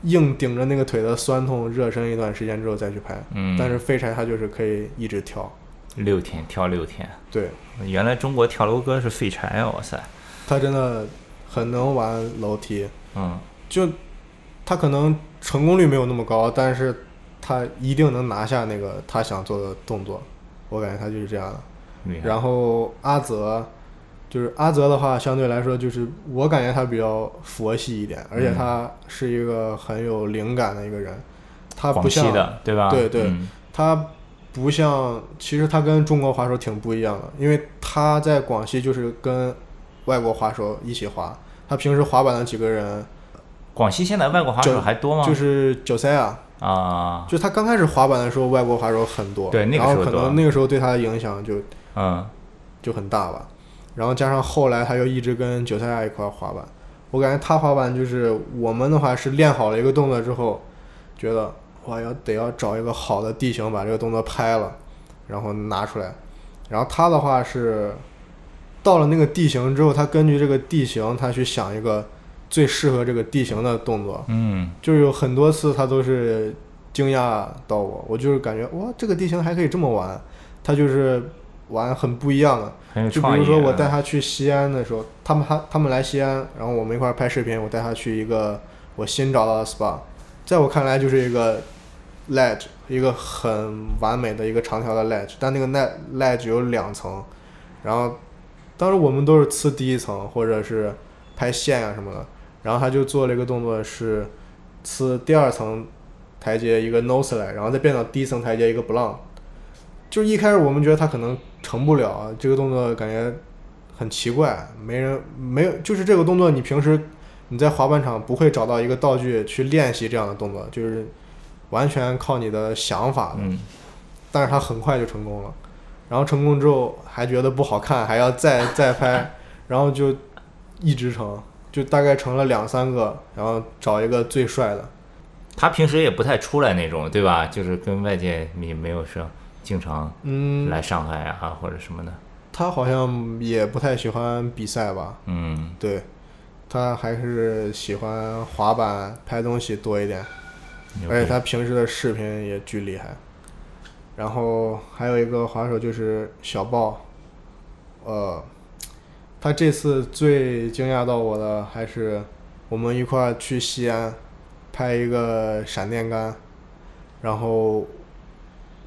硬顶着那个腿的酸痛热身一段时间之后再去拍。嗯。但是废柴他就是可以一直跳。六天跳六天。对。原来中国跳楼哥是废柴啊！哇塞。他真的很能玩楼梯。嗯。就他可能。成功率没有那么高，但是他一定能拿下那个他想做的动作，我感觉他就是这样的。然后阿泽，就是阿泽的话，相对来说就是我感觉他比较佛系一点，而且他是一个很有灵感的一个人。他不像对吧？对对，他不像，其实他跟中国滑手挺不一样的，因为他在广西就是跟外国滑手一起滑，他平时滑板的几个人。广西现在外国滑手还多吗？就是九三啊啊！就他刚开始滑板的时候，外国滑手很多，对，那个时候可能那个时候对他的影响就嗯就很大吧。然后加上后来他又一直跟九三亚一块滑板，我感觉他滑板就是我们的话是练好了一个动作之后，觉得我要得要找一个好的地形把这个动作拍了，然后拿出来。然后他的话是到了那个地形之后，他根据这个地形他去想一个。最适合这个地形的动作，嗯，就是有很多次他都是惊讶到我，我就是感觉哇，这个地形还可以这么玩，他就是玩很不一样的。就比如说我带他去西安的时候，他们他他们来西安，然后我们一块儿拍视频，我带他去一个我新找到的 SPA，在我看来就是一个 ledge，一个很完美的一个长条的 ledge，但那个 ledge ledge 有两层，然后当时我们都是呲第一层或者是拍线啊什么的。然后他就做了一个动作，是呲第二层台阶一个 nose 来，然后再变到第一层台阶一个 blunt。就一开始我们觉得他可能成不了这个动作，感觉很奇怪，没人没有，就是这个动作你平时你在滑板场不会找到一个道具去练习这样的动作，就是完全靠你的想法的。嗯。但是他很快就成功了，然后成功之后还觉得不好看，还要再再拍，然后就一直成。就大概成了两三个，然后找一个最帅的。他平时也不太出来那种，对吧？就是跟外界也没有说经常嗯来上海啊或者什么的。他好像也不太喜欢比赛吧？嗯，对，他还是喜欢滑板拍东西多一点，而且他平时的视频也巨厉害。然后还有一个滑手就是小豹，呃。他这次最惊讶到我的还是我们一块儿去西安拍一个闪电杆，然后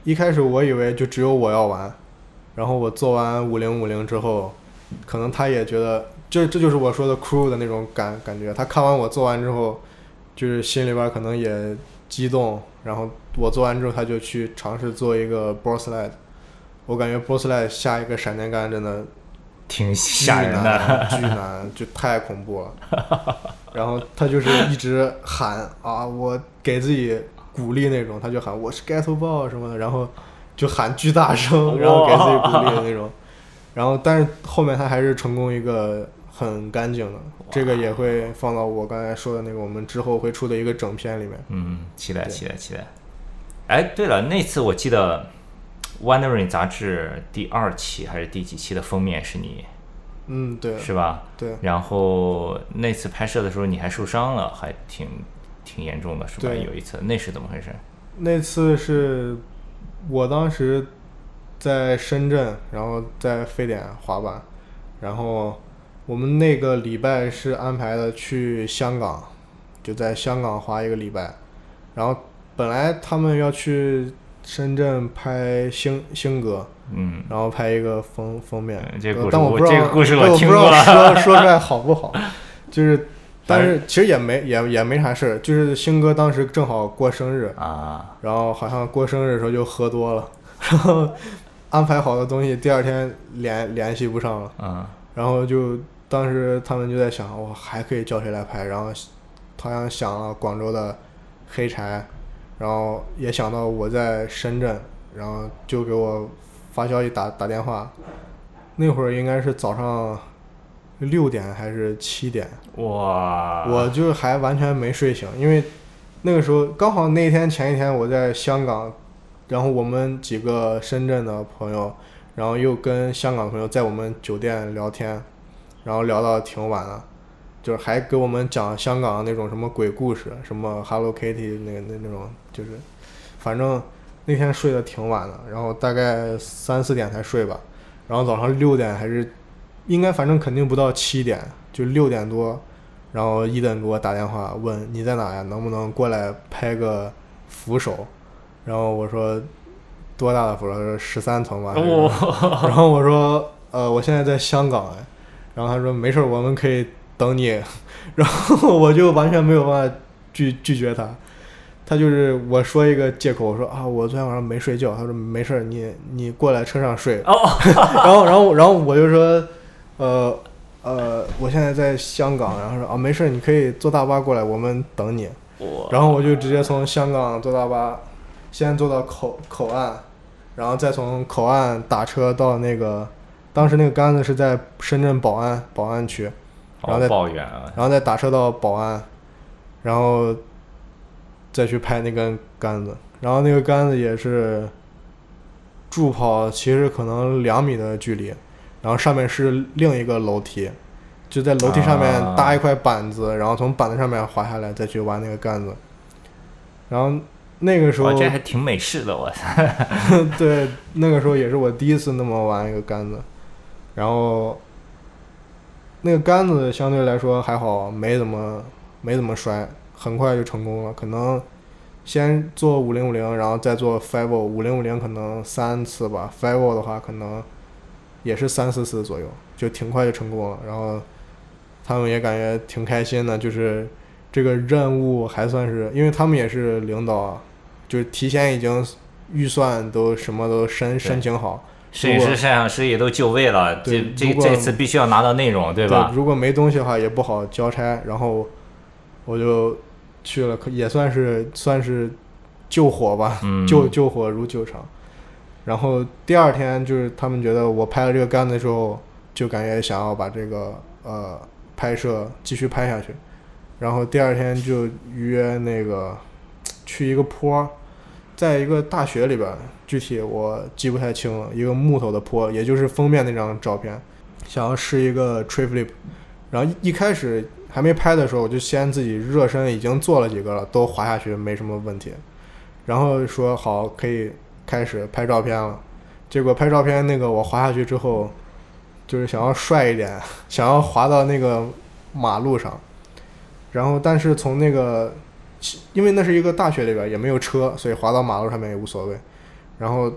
一开始我以为就只有我要玩，然后我做完五零五零之后，可能他也觉得这这就是我说的 crew 的那种感感觉。他看完我做完之后，就是心里边可能也激动，然后我做完之后他就去尝试做一个 boss lite 我感觉波斯莱下一个闪电杆真的挺吓人的。难，巨难，就太恐怖了。然后他就是一直喊啊，我给自己鼓励那种，他就喊我是 get ball 什么的，然后就喊巨大声，然后给自己鼓励的那种。然后，但是后面他还是成功一个很干净的，这个也会放到我刚才说的那个我们之后会出的一个整片里面。嗯，期待期待期待。哎，对了，那次我记得《Wondering》杂志第二期还是第几期的封面是你，嗯，对，是吧？对，然后那次拍摄的时候你还受伤了，还挺挺严重的，是吧？对有一次，那是怎么回事？那次是我当时在深圳，然后在非典滑板，然后我们那个礼拜是安排的去香港，就在香港滑一个礼拜，然后本来他们要去深圳拍星星哥，嗯，然后拍一个封封面。嗯，这个故事但我不知道我这个故事我听过不知道说说出来好不好，就是。但是其实也没也也没啥事儿，就是星哥当时正好过生日，啊，然后好像过生日的时候就喝多了，然后安排好的东西第二天联联系不上了，嗯然后就当时他们就在想，我还可以叫谁来拍，然后好像想了广州的黑柴，然后也想到我在深圳，然后就给我发消息打打电话，那会儿应该是早上六点还是七点，哇，我就还完全没睡醒，因为那个时候刚好那天前一天我在香港，然后我们几个深圳的朋友，然后又跟香港朋友在我们酒店聊天，然后聊到挺晚的，就是还给我们讲香港那种什么鬼故事，什么 Hello Kitty 那个那那种，就是反正那天睡得挺晚的，然后大概三四点才睡吧，然后早上六点还是应该反正肯定不到七点，就六点多，然后伊登给我打电话问你在哪呀，能不能过来拍个扶手？然后我说多大的扶手？十三层吧。然后我说呃我现在在香港哎，然后他说没事儿，我们可以等你。然后我就完全没有办法拒拒绝他。他就是我说一个借口，我说啊，我昨天晚上没睡觉。他说没事儿，你你过来车上睡。哦，然后然后然后我就说，呃呃，我现在在香港。然后说啊，没事儿，你可以坐大巴过来，我们等你。然后我就直接从香港坐大巴，先坐到口口岸，然后再从口岸打车到那个，当时那个杆子是在深圳宝安宝安区，然后好再抱怨啊，然后再打车到保安，然后再去拍那根杆子，然后那个杆子也是助跑，其实可能两米的距离，然后上面是另一个楼梯，就在楼梯上面啊。搭一块板子，然后从板子上面滑下来，再去玩那个杆子。然后那个时候哇，，这还挺美式的，我操，对，那个时候也是我第一次那么玩一个杆子，然后那个杆子相对来说还好，没怎么没怎么摔，很快就成功了。可能先做五零五零，然后再做 five o 五零五零可能三次吧，five o 的话可能也是三四次左右，就挺快就成功了。然后他们也感觉挺开心的，就是这个任务还算是，因为他们也是领导啊，就是提前已经预算都什么都申申请好，摄影师、摄像师也都就位了，这对这这次必须要拿到内容，对吧？如果没东西的话也不好交差，然后我就去了，可也算是算是救火吧，嗯，救救火如救场。然后第二天就是他们觉得我拍了这个杆子之后，就感觉想要把这个呃拍摄继续拍下去，然后第二天就约那个去一个坡，在一个大学里边，具体我记不太清了，一个木头的坡，也就是封面那张照片，想要试一个 tree flip，然后一开始还没拍的时候，我就先自己热身，已经做了几个了，都滑下去没什么问题，然后说好可以开始拍照片了，结果拍照片那个我滑下去之后，就是想要帅一点，想要滑到那个马路上，然后但是从那个，因为那是一个大学里边也没有车，所以滑到马路上面也无所谓。然后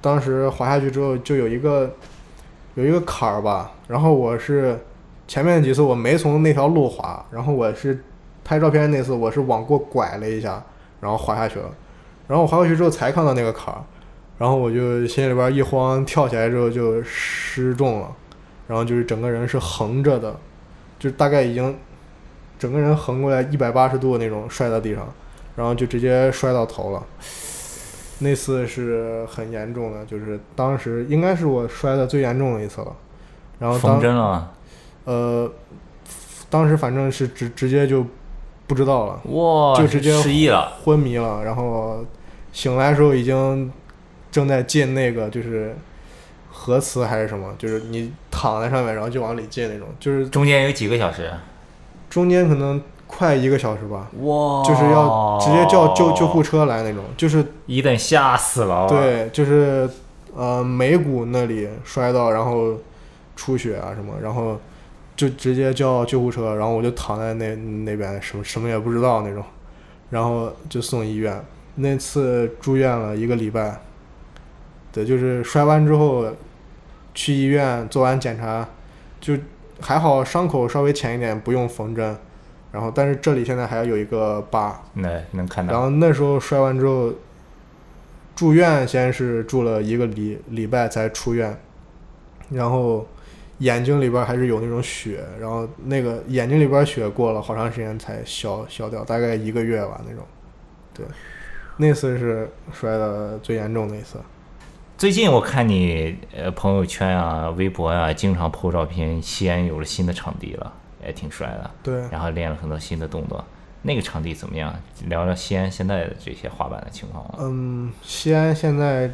当时滑下去之后就有一个有一个坎儿吧，然后我是前面几次我没从那条路滑，然后我是拍照片那次我是往过拐了一下，然后滑下去了。然后我滑过去之后才看到那个坎儿，然后我就心里边一慌，跳起来之后就失重了，然后就是整个人是横着的，就大概已经整个人横过来一百八十度那种摔到地上，然后就直接摔到头了。那次是很严重的，就是当时应该是我摔的最严重的一次了。然后当缝针了吗？呃，当时反正是直直接就不知道了，哇，就直接失忆了。昏迷了，然后醒来的时候已经正在进那个就是核磁还是什么，就是你躺在上面，然后就往里进那种，就是中间有几个小时？中间可能快一个小时吧，哇，就是要直接叫救救护车来那种，就是一等吓死了。，对，就是呃眉骨那里摔到，然后出血啊什么，然后就直接叫救护车，然后我就躺在那那边什么什么也不知道那种，然后就送医院。那次住院了一个礼拜，对，就是摔完之后去医院做完检查，就还好伤口稍微浅一点，不用缝针。然后，但是这里现在还有一个疤，那能看到。然后那时候摔完之后，住院先是住了一个礼礼拜才出院，然后眼睛里边还是有那种血，然后那个眼睛里边血过了好长时间才消消掉，大概一个月吧那种。对，那次是摔的最严重的一次。最近我看你呃朋友圈啊、微博啊，经常 PO 照片，西安有了新的场地了，也挺帅的。对，然后练了很多新的动作。那个场地怎么样？聊聊西安现在的这些滑板的情况吧。嗯，西安现在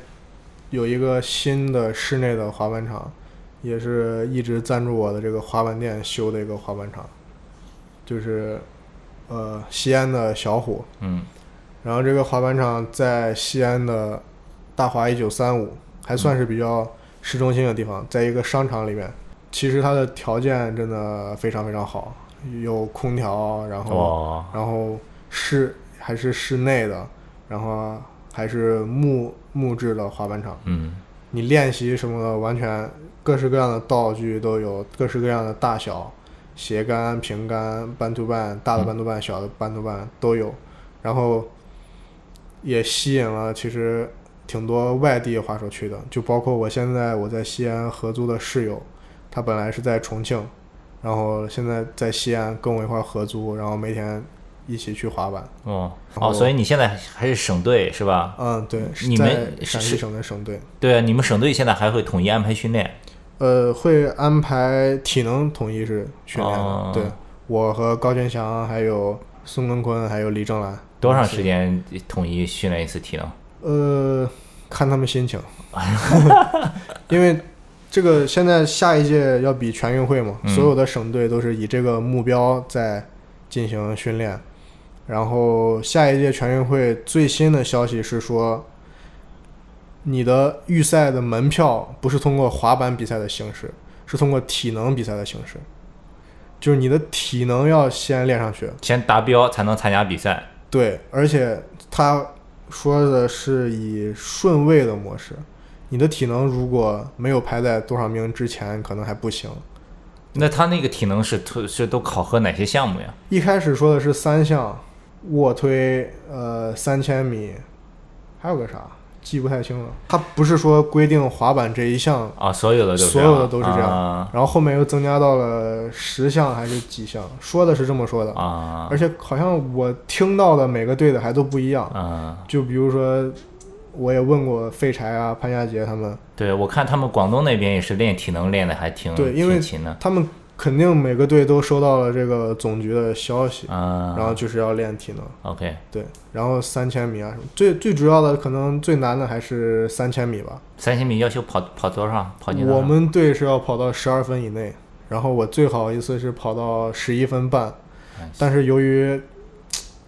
有一个新的室内的滑板场，也是一直赞助我的这个滑板店修的一个滑板场，就是呃西安的小虎。嗯然后这个滑板场在西安的大华一九三五，还算是比较市中心的地方，在一个商场里面。其实它的条件真的非常非常好，有空调，然后哦，然后室还是室内的，然后还是木木质的滑板场。嗯。你练习什么的，完全各式各样的道具都有，各式各样的大小，斜杆、平杆、半途半、大的半途半、小的半途半都有，然后也吸引了其实挺多外地滑手去的，就包括我现在我在西安合租的室友，他本来是在重庆，然后现在在西安跟我一块儿合租，然后每天一起去滑板。哦哦，所以你现在还是省队是吧？嗯，对，你们陕西省的省队。对啊，你们省队现在还会统一安排训练。呃，会安排体能统一是训练的，哦对我和高俊祥，还有孙根坤，还有李正兰，多长时？间统一训练一次体能？呃，看他们心情，因为这个现在下一届要比全运会嘛，嗯所有的省队都是以这个目标在进行训练。然后下一届全运会最新的消息是说，你的预赛的门票不是通过滑板比赛的形式，是通过体能比赛的形式，就是你的体能要先练上去。先达标才能参加比赛。对，而且他说的是以顺位的模式，你的体能如果没有排在多少名之前，可能还不行。那他那个体能是特是都考核哪些项目呀？一开始说的是三项，卧推，呃，三千米，还有个啥，记不太清了。他不是说规定滑板这一项，啊，所有的都是所有的都是这样啊然后后面又增加到了十项还是几项，说的是这么说的。啊而且好像我听到的每个队的还都不一样。啊！就比如说，我也问过废柴啊、潘佳杰他们，对，我看他们广东那边也是练体能练的还挺对因为他们肯定每个队都收到了这个总局的消息，啊。然后就是要练体能。OK，对，然后三千米啊什么，最最主要的可能最难的还是三千米吧。三千米要求跑跑多少？跑几？我们队是要跑到十二分以内，然后我最好一次是跑到十一分半，哎但是由于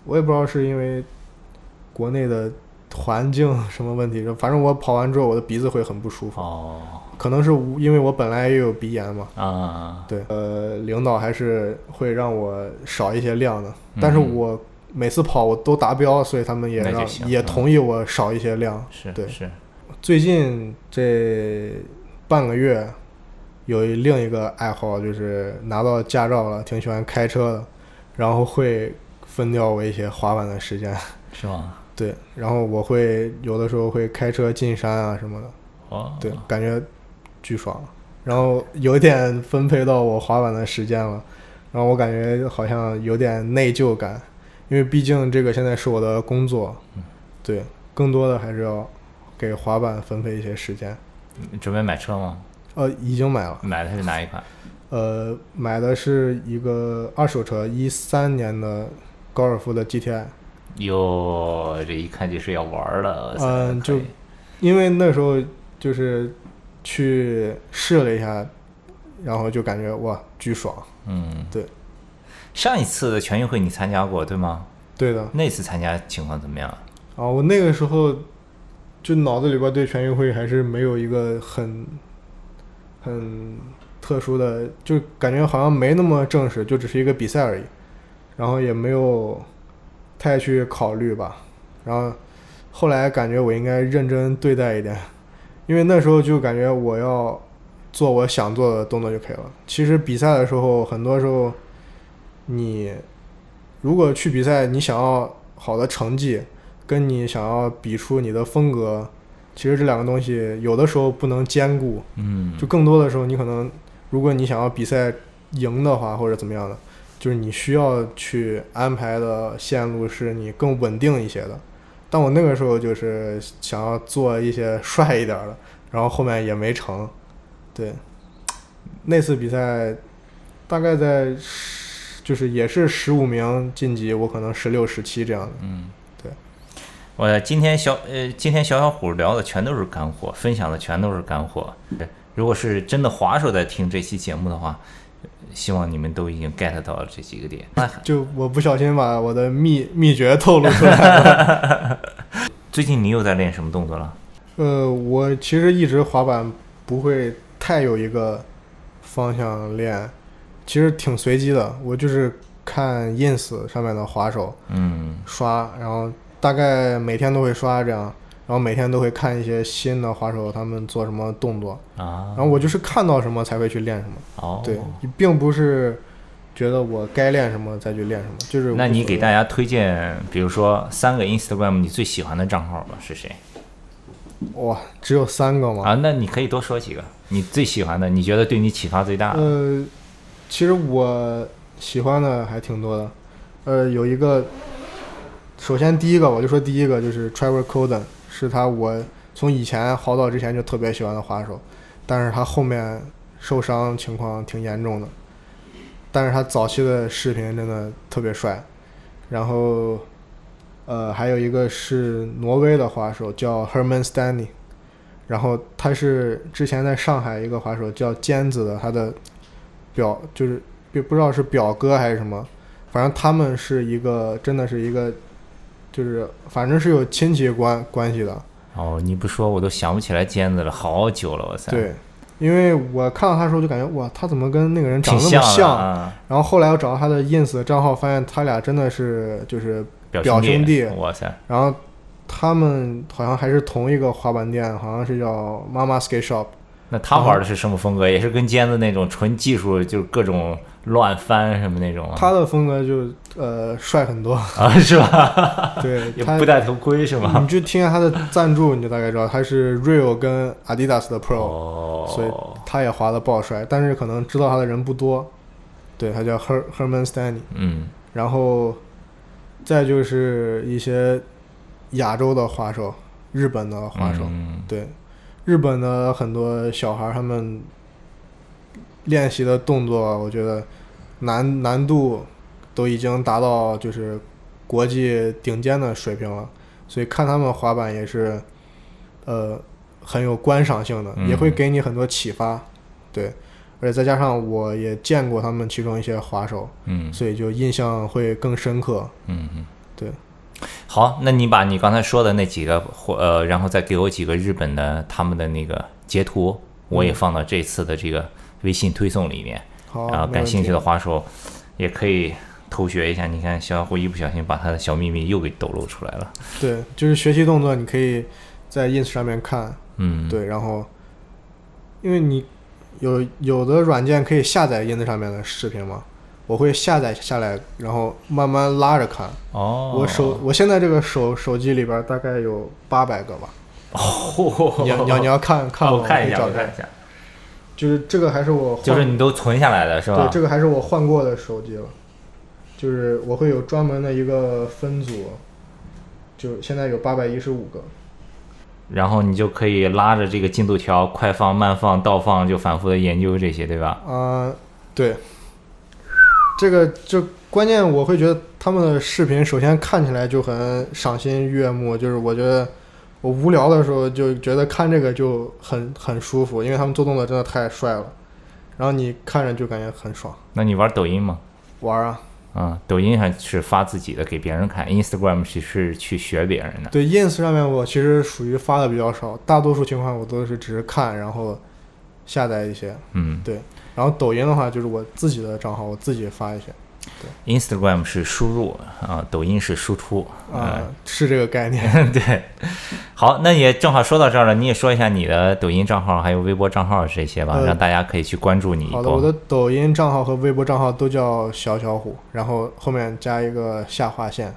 我也不知道是因为国内的环境什么问题，反正我跑完之后我的鼻子会很不舒服，哦可能是因为我本来也有鼻炎嘛。啊对，呃，领导还是会让我少一些量的，但是嗯我每次跑我都达标，所以他们也让也嗯同意我少一些量。对是是最近这半个月有另一个爱好，就是拿到驾照了，挺喜欢开车的，然后会分掉我一些滑板的时间。是吗？对，然后我会有的时候会开车进山啊什么的，哦，对，感觉巨爽。然后有点分配到我滑板的时间了，然后我感觉好像有点内疚感，因为毕竟这个现在是我的工作，对，更多的还是要给滑板分配一些时间。你准备买车吗？呃，已经买了，买的是哪一款？呃，买的是一个二手车，一三年的高尔夫的 GTI。哟，这一看就是要玩儿了。哇塞嗯就因为那时候就是去试了一下，然后就感觉哇巨爽。嗯，对。上一次的全运会你参加过对吗？对的，那次参加情况怎么样？啊，我那个时候就脑子里边对全运会还是没有一个很很特殊的，就感觉好像没那么正式，就只是一个比赛而已，然后也没有太去考虑吧。然后后来感觉我应该认真对待一点，因为那时候就感觉我要做我想做的动作就可以了。其实比赛的时候，很多时候你如果去比赛，你想要好的成绩，跟你想要比出你的风格，其实这两个东西有的时候不能兼顾。嗯，就更多的时候，你可能如果你想要比赛赢的话，或者怎么样的，就是你需要去安排的线路是你更稳定一些的。但我那个时候就是想要做一些帅一点的，然后后面也没成。对，那次比赛大概在十就是也是十五名晋级，我可能十六、十七这样的。嗯，对。我今天小呃，今天小小虎聊的全都是干货，分享的全都是干货。如果是真的滑手在听这期节目的话，希望你们都已经 get 到了这几个点。那 就我不小心把我的秘秘诀透露出来了。最近你又在练什么动作了？呃，我其实一直滑板不会太有一个方向练，其实挺随机的。我就是看 ins 上面的滑手嗯刷，然后大概每天都会刷这样，然后每天都会看一些新的滑手他们做什么动作，啊，然后我就是看到什么才会去练什么。哦，对，并不是觉得我该练什么再去练什么，就是那你给大家家推荐，比如说三个 Instagram 你最喜欢的账号吧，是谁哇，只有三个吗？啊？那你可以多说几个，你最喜欢的，你觉得对你启发最大的。呃，其实我喜欢的还挺多的。呃，有一个，首先第一个我就说第一个就是 Trevor Colden，是他我从以前好早之前就特别喜欢的滑手，但是他后面受伤情况挺严重的，但是他早期的视频真的特别帅。然后，呃，还有一个是挪威的滑手叫 Herman Stanley，然后他是之前在上海一个滑手叫尖子的，他的表就是不不知道是表哥还是什么，反正他们是一个真的是一个，就是反正是有亲戚关关系的。哦，你不说我都想不起来尖子了，好久了，哇塞，，对，因为我看到他的时候就感觉哇，他怎么跟那个人长得那么像？然后后来我找到他的 ins 账号，发现他俩真的是就是，表表兄弟哇塞，然后他们好像还是同一个滑板店，好像是叫妈妈 skate shop。那他玩的是什么风格？也是跟尖子那种纯技术，就是各种乱翻什么那种啊？他的风格就呃帅很多，啊是吧？对 他也不戴头盔是吗？你就听下他的赞助，你就大概知道他是 Real 跟 Adidas 的 Pro，、哦，所以他也滑的爆帅，但是可能知道他的人不多。对他叫 Her Herman Stanley，嗯然后再就是一些亚洲的滑手，日本的滑手，嗯对，日本的很多小孩儿他们练习的动作，我觉得难难度都已经达到就是国际顶尖的水平了，所以看他们滑板也是呃很有观赏性的，嗯也会给你很多启发，对，而且再加上我也见过他们其中一些滑手，嗯所以就印象会更深刻。嗯嗯，对。好，那你把你刚才说的那几个或呃，然后再给我几个日本的他们的那个截图，我也放到这次的这个微信推送里面。好，然后感兴趣的题滑手也可以偷学一下。你看，小虎一不小心把他的小秘密又给抖露出来了。对，就是学习动作，你可以在 ins 上面看，嗯，对，然后因为你有有的软件可以下载 ins 上面的视频嘛，我会下载下来，然后慢慢拉着看。哦，我手我现在这个手手机里边大概有八百个吧。哦，你要你要你要看看，我看一下，我看一下，就是这个还是我就是你都存下来的是吧对，？这个还是我换过的手机了。就是我会有专门的一个分组，就现在有八百一十五个。然后你就可以拉着这个进度条，快放、慢放、倒放，就反复的研究这些，对吧？啊、对，这个就关键，我会觉得他们的视频首先看起来就很赏心悦目，就是我觉得我无聊的时候就觉得看这个就很很舒服，因为他们做动作真的太帅了，然后你看着就感觉很爽。那你玩抖音吗？玩啊，啊、抖音还是发自己的给别人看，Instagram 是是去学别人的。对 ins 上面我其实属于发的比较少，大多数情况我都是只是看，然后下载一些。嗯然后抖音的话就是我自己的账号，我自己发一些。对，Instagram 是输入啊、抖音是输出啊、是这个概念。嗯，对。好，那也正好说到这儿了，你也说一下你的抖音账号还有微博账号这些吧，呃让大家可以去关注你。好的，我的抖音账号和微博账号都叫小小虎，然后后面加一个下划线。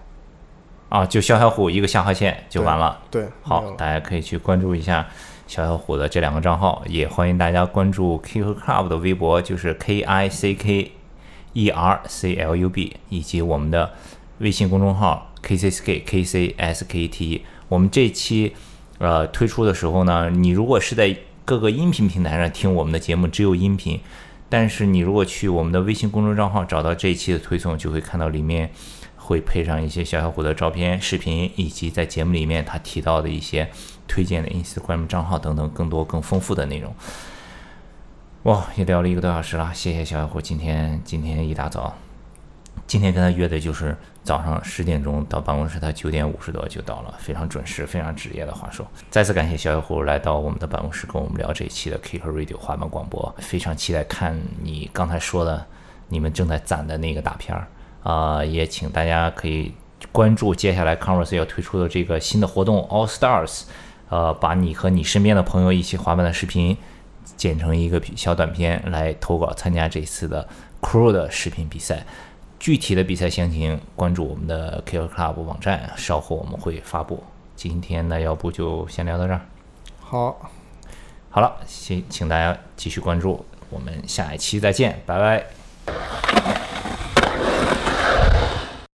啊，就小小虎一个下划线就完了。对，没好大家可以去关注一下小小虎的这两个账号，也欢迎大家关注 Kicker Club 的微博，就是 K I C K E R C L U B，以及我们的微信公众号 K C S K K C S K T。我们这期呃推出的时候呢，你如果是在各个音频平台上听我们的节目，只有音频。但是你如果去我们的微信公众账号找到这一期的推送，就会看到里面会配上一些小小虎的照片、视频，以及在节目里面他提到的一些推荐的 Instagram 账号等等更多更丰富的内容。哇，也聊了一个多小时了，谢谢小小虎今天今天一大早，今天跟他约的就是早上十点钟到办公室，他九点五十多就到了，非常准时，非常职业的话说。再次感谢小小虎来到我们的办公室跟我们聊这一期的 Kicker Radio 滑板广播，非常期待看你刚才说的你们正在攒的那个大片儿啊、也请大家可以关注接下来 Converse 要推出的这个新的活动 All Stars，呃，把你和你身边的朋友一起滑板的视频剪成一个小短片来投稿参加这次的 Crew 的视频比赛。具体的比赛详情关注我们的 Kicker Club 网站，稍后我们会发布。今天呢，要不就先聊到这儿。好，好了，请请大家继续关注，我们下一期再见，拜拜。